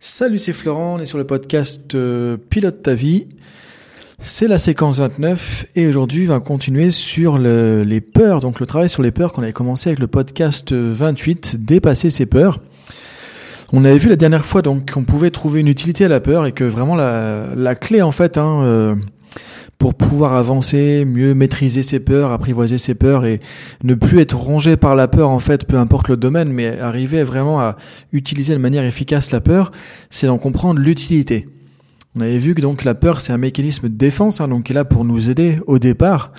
Salut, c'est Florent, on est sur le podcast euh, Pilote ta vie. C'est la séquence 29 et aujourd'hui on va continuer sur le, les peurs, donc le travail sur les peurs qu'on avait commencé avec le podcast 28, dépasser ses peurs. On avait vu la dernière fois donc qu'on pouvait trouver une utilité à la peur et que vraiment la, la clé en fait hein, euh, pour pouvoir avancer, mieux maîtriser ses peurs, apprivoiser ses peurs et ne plus être rongé par la peur en fait, peu importe le domaine, mais arriver vraiment à utiliser de manière efficace la peur, c'est d'en comprendre l'utilité. On avait vu que donc la peur c'est un mécanisme de défense, hein, donc qui est là pour nous aider au départ,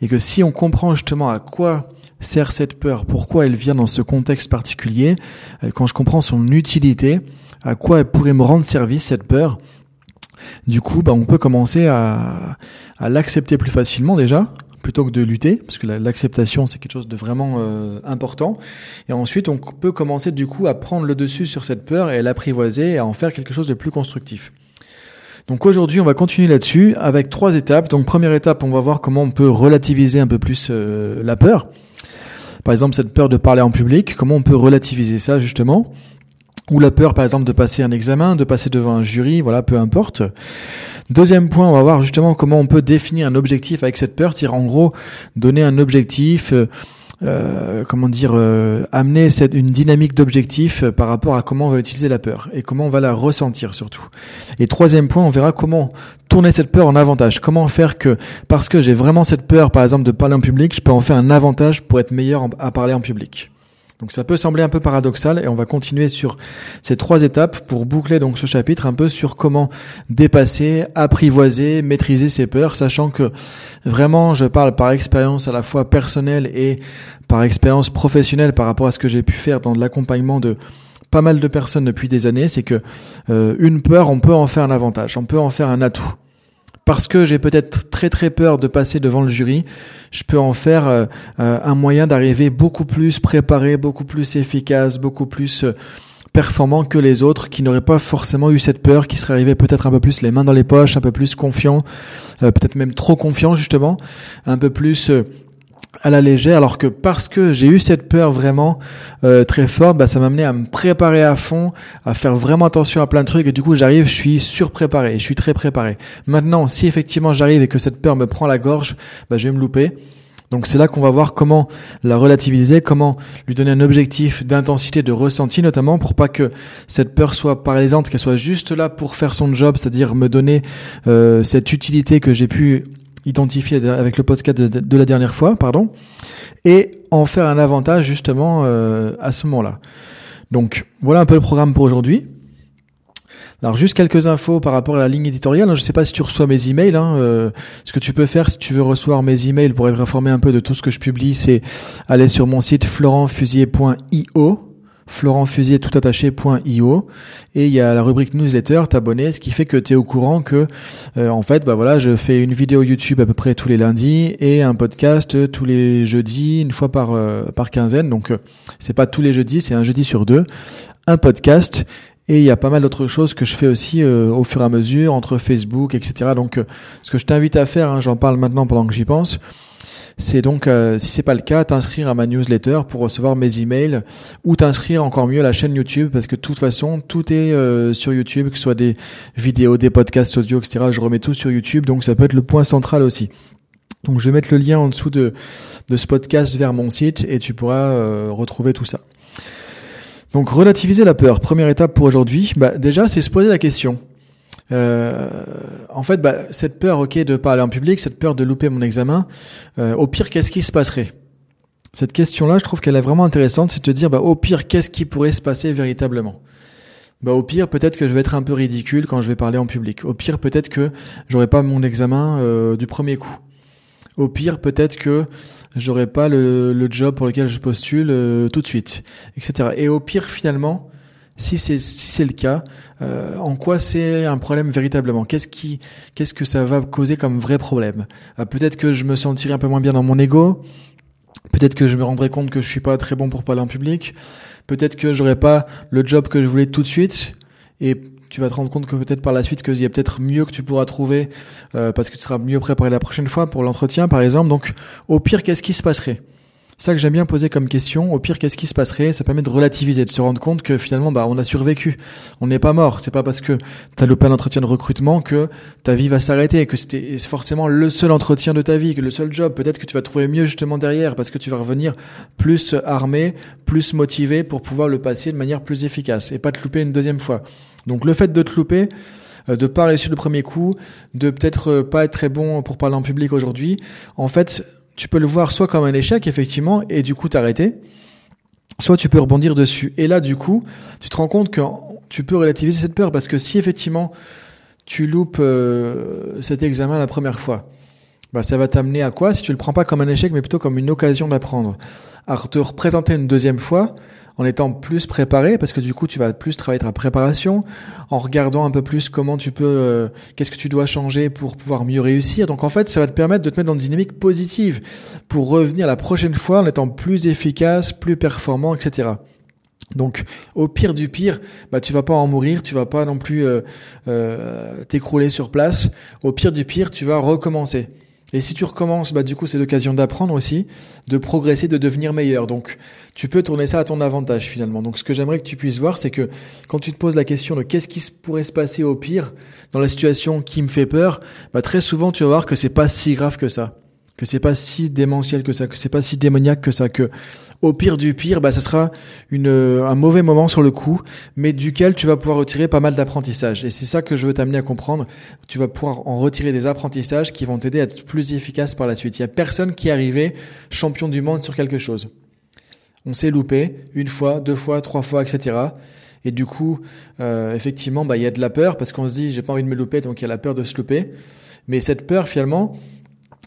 et que si on comprend justement à quoi sert cette peur, pourquoi elle vient dans ce contexte particulier, euh, quand je comprends son utilité, à quoi elle pourrait me rendre service cette peur, du coup, bah, on peut commencer à, l'accepter plus facilement déjà, plutôt que de lutter, parce que l'acceptation c'est quelque chose de vraiment euh, important. Et ensuite, on peut commencer du coup à prendre le dessus sur cette peur et l'apprivoiser et à en faire quelque chose de plus constructif. Donc aujourd'hui, on va continuer là-dessus avec trois étapes. Donc première étape, on va voir comment on peut relativiser un peu plus euh, la peur. Par exemple, cette peur de parler en public, comment on peut relativiser ça justement? Ou la peur par exemple de passer un examen, de passer devant un jury, voilà, peu importe. Deuxième point, on va voir justement comment on peut définir un objectif avec cette peur, c'est-à-dire en gros donner un objectif, euh, euh comment dire, euh, amener cette, une dynamique d'objectif par rapport à comment on va utiliser la peur et comment on va la ressentir surtout. Et troisième point, on verra comment tourner cette peur en avantage. Comment faire que, parce que j'ai vraiment cette peur, par exemple, de parler en public, je peux en faire un avantage pour être meilleur à parler en public. Donc ça peut sembler un peu paradoxal et on va continuer sur ces trois étapes pour boucler donc ce chapitre un peu sur comment dépasser, apprivoiser, maîtriser ses peurs, sachant que vraiment je parle par expérience à la fois personnelle et par expérience professionnelle par rapport à ce que j'ai pu faire dans l'accompagnement de pas mal de personnes depuis des années, c'est que euh, une peur, on peut en faire un avantage, on peut en faire un atout parce que j'ai peut-être très très peur de passer devant le jury, je peux en faire euh, euh, un moyen d'arriver beaucoup plus préparé, beaucoup plus efficace, beaucoup plus euh, performant que les autres qui n'auraient pas forcément eu cette peur, qui seraient arrivés peut-être un peu plus les mains dans les poches, un peu plus confiants, peut-être même trop confiants justement, un peu plus à la légère, alors que parce que j'ai eu cette peur vraiment euh, très forte, bah, ça m'a amené à me préparer à fond, à faire vraiment attention à plein de trucs, et du coup j'arrive, je suis surpréparé, je suis très préparé. Maintenant, si effectivement j'arrive et que cette peur me prend la gorge, bah, je vais me louper. Donc c'est là qu'on va voir comment la relativiser, comment lui donner un objectif d'intensité, de ressenti notamment, pour pas que cette peur soit paralysante, qu'elle soit juste là pour faire son job, c'est-à-dire me donner euh, cette utilité que j'ai pu identifié avec le podcast de, la dernière fois, pardon, et en faire un avantage justement euh, à ce moment-là. Donc voilà un peu le programme pour aujourd'hui. Alors juste quelques infos par rapport à la ligne éditoriale. Je ne sais pas si tu reçois mes emails. Hein, euh, ce que tu peux faire si tu veux recevoir mes emails pour être informé un peu de tout ce que je publie, c'est aller sur mon site florentfusier.io florentfusier.io et il y a la rubrique newsletter, t'abonner, ce qui fait que tu es au courant que euh, en fait bah voilà, je fais une vidéo YouTube à peu près tous les lundis et un podcast tous les jeudis, une fois par euh, par quinzaine. Donc euh, c'est pas tous les jeudis, c'est un jeudi sur deux, un podcast et il y a pas mal d'autres choses que je fais aussi au fur et à mesure entre Facebook, etc. Donc ce que je t'invite à faire, hein, j'en parle maintenant pendant que j'y pense, c'est donc, euh, si c'est pas le cas, t'inscrire à ma newsletter pour recevoir mes emails ou t'inscrire encore mieux à la chaîne YouTube parce que de toute façon, tout est euh, sur YouTube, que ce soit des vidéos, des podcasts audio, etc. Je remets tout sur YouTube, donc ça peut être le point central aussi. Donc je vais mettre le lien en dessous de, ce podcast vers mon site et tu pourras euh, retrouver tout ça. Donc relativiser la peur, première étape pour aujourd'hui, bah, déjà c'est se poser la question. Euh, en fait, bah, cette peur, ok, de parler en public, cette peur de louper mon examen, euh, au pire, qu'est-ce qui se passerait? Cette question-là, je trouve qu'elle est vraiment intéressante, c'est de te dire, bah, au pire, qu'est-ce qui pourrait se passer véritablement? Bah, au pire, peut-être que je vais être un peu ridicule quand je vais parler en public. Au pire, peut-être que j'aurai pas mon examen euh, du premier coup. Au pire, peut-être que j'aurai pas le, job pour lequel je postule tout de suite, etc. Et au pire, finalement, si c'est si c'est le cas, euh, en quoi c'est un problème véritablement? Qu'est-ce qui qu'est-ce que ça va causer comme vrai problème? Euh, Peut-être que je me sentirai un peu moins bien dans mon ego. Peut-être que je me rendrai compte que je suis pas très bon pour parler en public. Peut-être que j'aurai pas le job que je voulais tout de suite. Et tu vas te rendre compte que peut-être par la suite qu'il y a peut-être mieux que tu pourras trouver euh, parce que tu seras mieux préparé la prochaine fois pour l'entretien par exemple. Donc au pire qu'est-ce qui se passerait? Ça que j'aime bien poser comme question. Au pire, qu'est-ce qui se passerait? Ça permet de relativiser, de se rendre compte que finalement, bah, on a survécu. On n'est pas mort. C'est pas parce que tu as loupé un entretien de recrutement que ta vie va s'arrêter, que c'était forcément le seul entretien de ta vie, que le seul job. Peut-être que tu vas trouver mieux justement derrière parce que tu vas revenir plus armé, plus motivé pour pouvoir le passer de manière plus efficace et pas te louper une deuxième fois. Donc le fait de te louper, euh, de pas réussir le premier coup, de peut-être euh, pas être très bon pour parler en public aujourd'hui, en fait, tu peux le voir soit comme un échec, effectivement, et du coup t'arrêter, soit tu peux rebondir dessus. Et là, du coup, tu te rends compte que tu peux relativiser cette peur, parce que si effectivement tu loupes euh, cet examen la première fois, bah, ça va t'amener à quoi? Si tu le prends pas comme un échec, mais plutôt comme une occasion d'apprendre. À te représenter une deuxième fois, en étant plus préparé, parce que du coup, tu vas plus travailler ta préparation, en regardant un peu plus comment tu peux, euh, qu'est-ce que tu dois changer pour pouvoir mieux réussir. Donc en fait, ça va te permettre de te mettre dans une dynamique positive pour revenir la prochaine fois en étant plus efficace, plus performant, etc. Donc, au pire du pire, bah, tu vas pas en mourir, tu vas pas non plus euh, euh, t'écrouler sur place. Au pire du pire, tu vas recommencer. Et si tu recommences, bah, du coup, c'est l'occasion d'apprendre aussi, de progresser, de devenir meilleur. Donc, tu peux tourner ça à ton avantage finalement. Donc, ce que j'aimerais que tu puisses voir, c'est que quand tu te poses la question de qu'est-ce qui pourrait se passer au pire dans la situation qui me fait peur, bah, très souvent, tu vas voir que c'est pas si grave que ça, que c'est pas si démentiel que ça, que c'est pas si démoniaque que ça, que au pire du pire, bah, ça sera une, un mauvais moment sur le coup, mais duquel tu vas pouvoir retirer pas mal d'apprentissage. Et c'est ça que je veux t'amener à comprendre. Tu vas pouvoir en retirer des apprentissages qui vont t'aider à être plus efficace par la suite. Il y a personne qui est arrivé champion du monde sur quelque chose. On s'est loupé une fois, deux fois, trois fois, etc. Et du coup, euh, effectivement, bah, il y a de la peur parce qu'on se dit, j'ai pas envie de me louper, donc il y a la peur de se louper. Mais cette peur, finalement,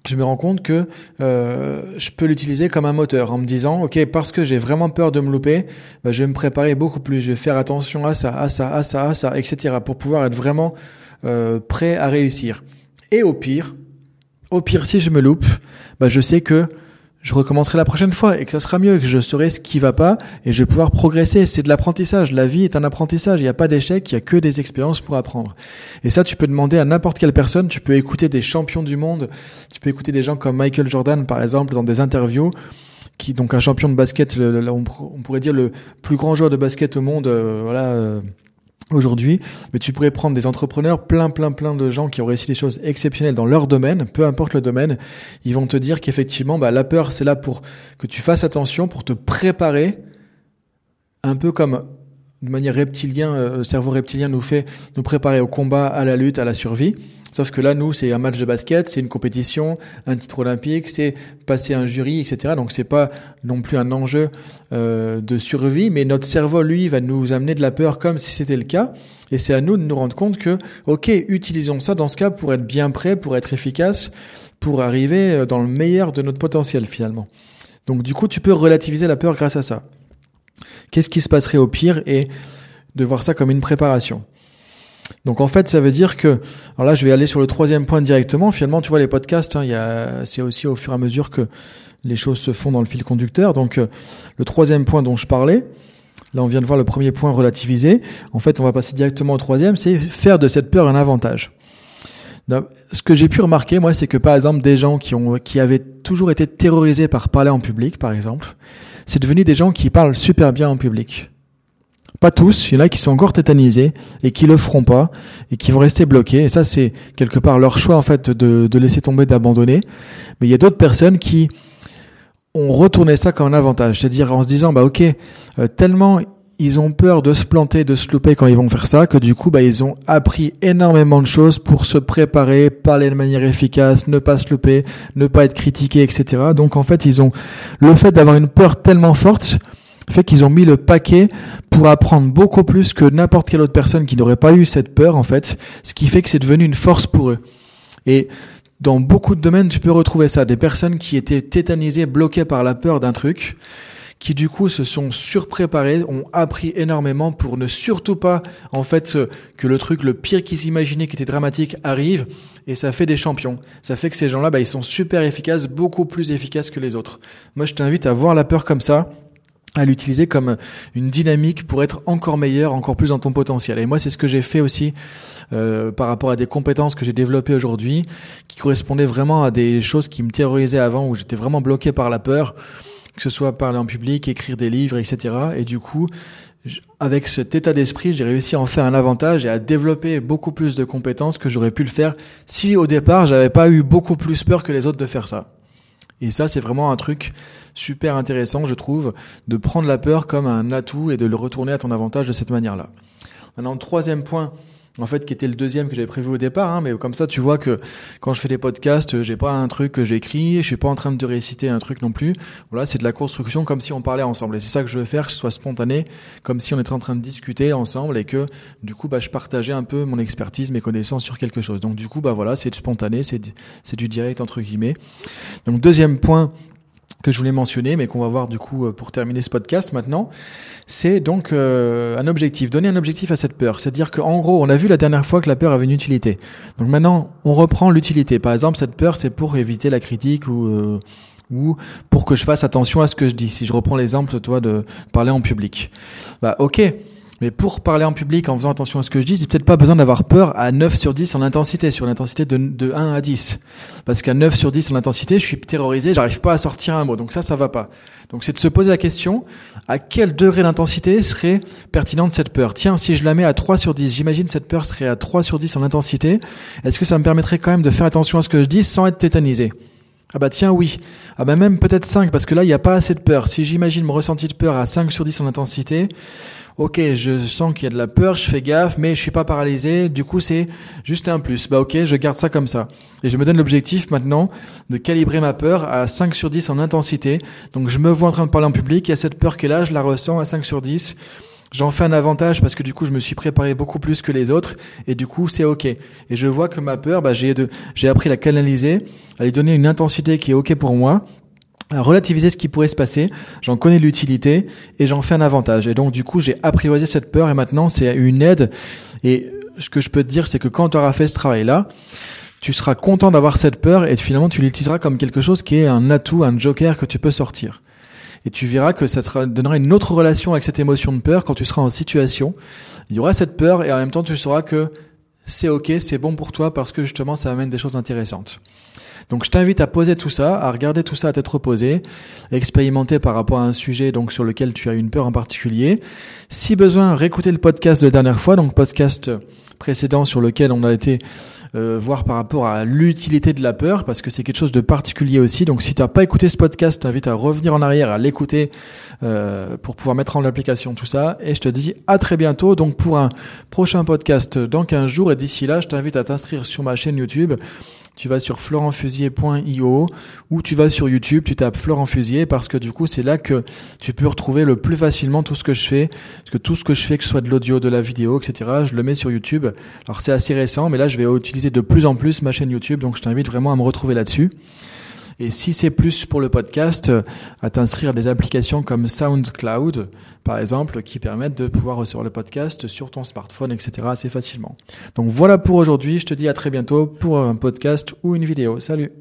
je me rends compte que euh, je peux l'utiliser comme un moteur en me disant, ok, parce que j'ai vraiment peur de me louper, bah, je vais me préparer beaucoup plus, je vais faire attention à ça, à ça, à ça, à ça, etc. pour pouvoir être vraiment euh, prêt à réussir. Et au pire, au pire, si je me loupe, bah, je sais que je recommencerai la prochaine fois et que ça sera mieux, que je saurai ce qui va pas et je vais pouvoir progresser. C'est de l'apprentissage. La vie est un apprentissage. Il n'y a pas d'échec, il y a que des expériences pour apprendre. Et ça, tu peux demander à n'importe quelle personne. Tu peux écouter des champions du monde. Tu peux écouter des gens comme Michael Jordan, par exemple, dans des interviews. Qui, donc un champion de basket, on pourrait dire le plus grand joueur de basket au monde, euh, voilà, euh, aujourd'hui, mais tu pourrais prendre des entrepreneurs, plein, plein, plein de gens qui ont réussi des choses exceptionnelles dans leur domaine, peu importe le domaine, ils vont te dire qu'effectivement, bah, la peur, c'est là pour que tu fasses attention, pour te préparer, un peu comme de manière reptilien, euh, cerveau reptilien nous fait nous préparer au combat, à la lutte, à la survie. Sauf que là, nous, c'est un match de basket, c'est une compétition, un titre olympique, c'est passer un jury, etc. Donc c'est pas non plus un enjeu euh, de survie, mais notre cerveau, lui, va nous amener de la peur comme si c'était le cas. Et c'est à nous de nous rendre compte que, ok, utilisons ça dans ce cas pour être bien prêt, pour être efficace, pour arriver euh, dans le meilleur de notre potentiel finalement. Donc du coup, tu peux relativiser la peur grâce à ça. Qu'est-ce qui se passerait au pire et de voir ça comme une préparation? Donc en fait, ça veut dire que, alors là, je vais aller sur le troisième point directement. Finalement, tu vois, les podcasts, hein, c'est aussi au fur et à mesure que les choses se font dans le fil conducteur. Donc euh, le troisième point dont je parlais, là, on vient de voir le premier point relativisé. En fait, on va passer directement au troisième, c'est faire de cette peur un avantage. Ce que j'ai pu remarquer, moi, c'est que par exemple, des gens qui ont, qui avaient toujours été terrorisés par parler en public, par exemple, c'est devenu des gens qui parlent super bien en public. Pas tous, il y en a qui sont encore tétanisés et qui le feront pas et qui vont rester bloqués. Et ça, c'est quelque part leur choix en fait de, laisser tomber, d'abandonner. Mais il y a d'autres personnes qui ont retourné ça comme un avantage, c'est-à-dire en se disant bah ok, euh, tellement ils ont peur de se planter, de se louper quand ils vont faire ça, que du coup, bah, ils ont appris énormément de choses pour se préparer, parler de manière efficace, ne pas se louper, ne pas être critiqué, etc. Donc, en fait, ils ont le fait d'avoir une peur tellement forte fait qu'ils ont mis le paquet pour apprendre beaucoup plus que n'importe quelle autre personne qui n'aurait pas eu cette peur, en fait, ce qui fait que c'est devenu une force pour eux. Et dans beaucoup de domaines, tu peux retrouver ça, des personnes qui étaient tétanisées, bloquées par la peur d'un truc, qui du coup se sont surpréparés, ont appris énormément pour ne surtout pas, en fait, que le truc le pire qu'ils imaginaient qui était dramatique arrive, et ça fait des champions. Ça fait que ces gens-là, bah, ils sont super efficaces, beaucoup plus efficaces que les autres. Moi, je t'invite à voir la peur comme ça, à l'utiliser comme une dynamique pour être encore meilleur, encore plus dans ton potentiel. Et moi, c'est ce que j'ai fait aussi euh, par rapport à des compétences que j'ai développées aujourd'hui, qui correspondaient vraiment à des choses qui me terrorisaient avant, où j'étais vraiment bloqué par la peur. Que ce soit parler en public, écrire des livres, etc. Et du coup, avec cet état d'esprit, j'ai réussi à en faire un avantage et à développer beaucoup plus de compétences que j'aurais pu le faire si au départ j'avais pas eu beaucoup plus peur que les autres de faire ça. Et ça, c'est vraiment un truc super intéressant, je trouve, de prendre la peur comme un atout et de le retourner à ton avantage de cette manière-là. Maintenant, troisième point, en fait, qui était le deuxième que j'avais prévu au départ, hein, mais comme ça, tu vois que quand je fais des podcasts, j'ai pas un truc que j'écris, je suis pas en train de réciter un truc non plus. Voilà, c'est de la construction comme si on parlait ensemble. Et c'est ça que je veux faire, que ce soit spontané, comme si on était en train de discuter ensemble et que, du coup, bah, je partageais un peu mon expertise, mes connaissances sur quelque chose. Donc, du coup, bah voilà, c'est spontané, c'est du direct entre guillemets. Donc, deuxième point que je voulais mentionner, mais qu'on va voir du coup euh, pour terminer ce podcast maintenant, c'est donc euh, un objectif, donner un objectif à cette peur. C'est-à-dire qu'en gros, on a vu la dernière fois que la peur avait une utilité. Donc maintenant, on reprend l'utilité. Par exemple, cette peur, c'est pour éviter la critique ou euh, ou pour que je fasse attention à ce que je dis. Si je reprends l'exemple, toi, de parler en public. Bah, ok. Mais pour parler en public en faisant attention à ce que je dis, c'est peut-être pas besoin d'avoir peur à 9 sur 10 en intensité, sur l'intensité de, de 1 à 10. Parce qu'à 9 sur 10 en intensité, je suis terrorisé, j'arrive pas à sortir un mot. Donc ça, ça va pas. Donc c'est de se poser la question, à quel degré d'intensité serait pertinente cette peur? Tiens, si je la mets à 3 sur 10, j'imagine cette peur serait à 3 sur 10 en intensité, est-ce que ça me permettrait quand même de faire attention à ce que je dis sans être tétanisé? Ah bah tiens oui. Ah bah même peut-être 5 parce que là il n'y a pas assez de peur. Si j'imagine mon ressenti de peur à 5 sur 10 en intensité, ok, je sens qu'il y a de la peur, je fais gaffe, mais je suis pas paralysé. Du coup, c'est juste un plus. Bah ok, je garde ça comme ça. Et je me donne l'objectif maintenant de calibrer ma peur à 5 sur 10 en intensité. Donc je me vois en train de parler en public, il y a cette peur qui est là, je la ressens à 5 sur 10. J'en fais un avantage parce que du coup je me suis préparé beaucoup plus que les autres et du coup c'est ok. Et je vois que ma peur, bah, j'ai appris à la canaliser, à lui donner une intensité qui est ok pour moi à relativiser ce qui pourrait se passer, j'en connais l'utilité et j'en fais un avantage. Et donc du coup, j'ai apprivoisé cette peur et maintenant c'est une aide. Et ce que je peux te dire, c'est que quand tu auras fait ce travail-là, tu seras content d'avoir cette peur et finalement tu l'utiliseras comme quelque chose qui est un atout, un joker que tu peux sortir. Et tu verras que ça te donnera une autre relation avec cette émotion de peur quand tu seras en situation. Il y aura cette peur et en même temps tu sauras que c'est ok, c'est bon pour toi parce que justement ça amène des choses intéressantes. Donc je t'invite à poser tout ça, à regarder tout ça à tête reposée, expérimenter par rapport à un sujet donc sur lequel tu as une peur en particulier. Si besoin, réécouter le podcast de la dernière fois, donc podcast précédent sur lequel on a été euh, voir par rapport à l'utilité de la peur, parce que c'est quelque chose de particulier aussi. Donc si tu n'as pas écouté ce podcast, t'invite à revenir en arrière, à l'écouter euh, pour pouvoir mettre en application tout ça. Et je te dis à très bientôt donc pour un prochain podcast dans 15 jours. Et d'ici là, je t'invite à t'inscrire sur ma chaîne YouTube tu vas sur florentfusier.io ou tu vas sur YouTube, tu tapes Florent Fusier parce que du coup c'est là que tu peux retrouver le plus facilement tout ce que je fais. Parce que tout ce que je fais, que ce soit de l'audio, de la vidéo, etc., je le mets sur YouTube. Alors c'est assez récent, mais là je vais utiliser de plus en plus ma chaîne YouTube, donc je t'invite vraiment à me retrouver là-dessus. Et si c'est plus pour le podcast, euh, à t'inscrire à des applications comme SoundCloud, par exemple, qui permettent de pouvoir recevoir le podcast sur ton smartphone, etc. assez facilement. Donc voilà pour aujourd'hui. Je te dis à très bientôt pour un podcast ou une vidéo. Salut